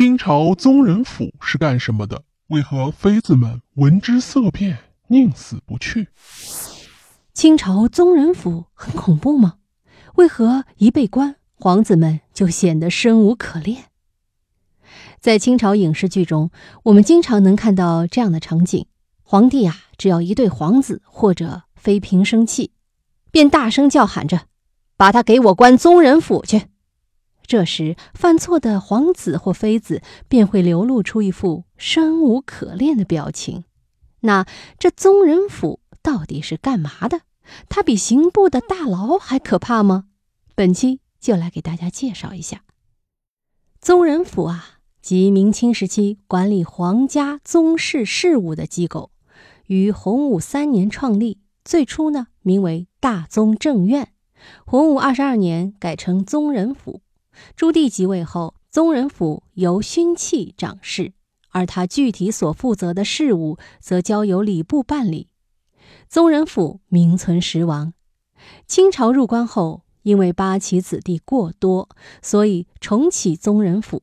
清朝宗人府是干什么的？为何妃子们闻之色变，宁死不去？清朝宗人府很恐怖吗？为何一被关，皇子们就显得生无可恋？在清朝影视剧中，我们经常能看到这样的场景：皇帝啊，只要一对皇子或者妃嫔生气，便大声叫喊着：“把他给我关宗人府去！”这时，犯错的皇子或妃子便会流露出一副生无可恋的表情。那这宗人府到底是干嘛的？它比刑部的大牢还可怕吗？本期就来给大家介绍一下宗人府啊，即明清时期管理皇家宗室事务的机构，于洪武三年创立，最初呢名为大宗正院，洪武二十二年改成宗人府。朱棣即位后，宗人府由勋戚掌事，而他具体所负责的事务则交由礼部办理。宗人府名存实亡。清朝入关后，因为八旗子弟过多，所以重启宗人府。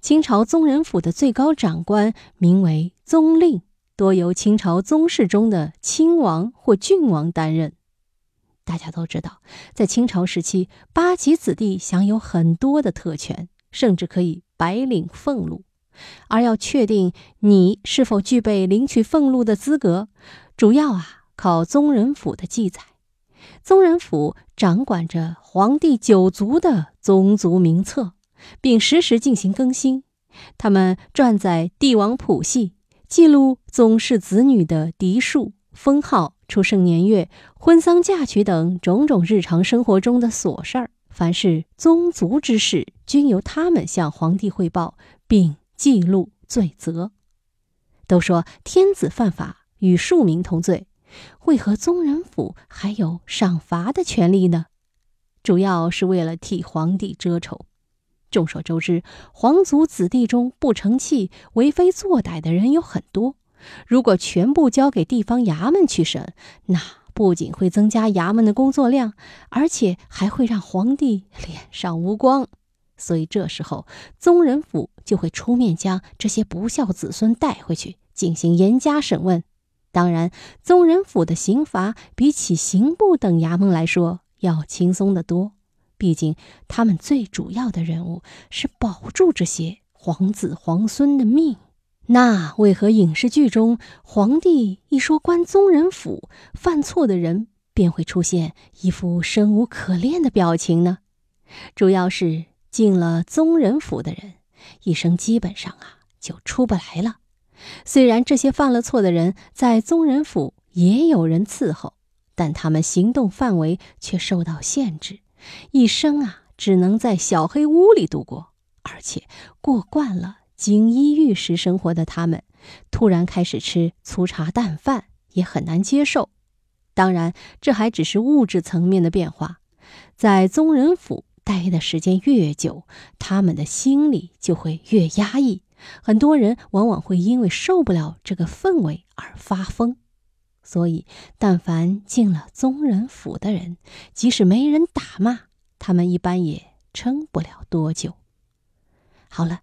清朝宗人府的最高长官名为宗令，多由清朝宗室中的亲王或郡王担任。大家都知道，在清朝时期，八旗子弟享有很多的特权，甚至可以白领俸禄。而要确定你是否具备领取俸禄的资格，主要啊靠宗人府的记载。宗人府掌管着皇帝九族的宗族名册，并实时进行更新。他们撰载帝王谱系，记录宗室子女的嫡庶、封号。出生年月、婚丧嫁娶等种种日常生活中的琐事儿，凡是宗族之事，均由他们向皇帝汇报，并记录罪责。都说天子犯法与庶民同罪，为何宗人府还有赏罚的权利呢？主要是为了替皇帝遮丑。众所周知，皇族子弟中不成器、为非作歹的人有很多。如果全部交给地方衙门去审，那不仅会增加衙门的工作量，而且还会让皇帝脸上无光。所以这时候，宗人府就会出面将这些不孝子孙带回去进行严加审问。当然，宗人府的刑罚比起刑部等衙门来说要轻松得多，毕竟他们最主要的任务是保住这些皇子皇孙的命。那为何影视剧中皇帝一说关宗人府，犯错的人便会出现一副生无可恋的表情呢？主要是进了宗人府的人，一生基本上啊就出不来了。虽然这些犯了错的人在宗人府也有人伺候，但他们行动范围却受到限制，一生啊只能在小黑屋里度过，而且过惯了。锦衣玉食生活的他们，突然开始吃粗茶淡饭，也很难接受。当然，这还只是物质层面的变化。在宗人府待的时间越久，他们的心里就会越压抑。很多人往往会因为受不了这个氛围而发疯。所以，但凡进了宗人府的人，即使没人打骂，他们一般也撑不了多久。好了。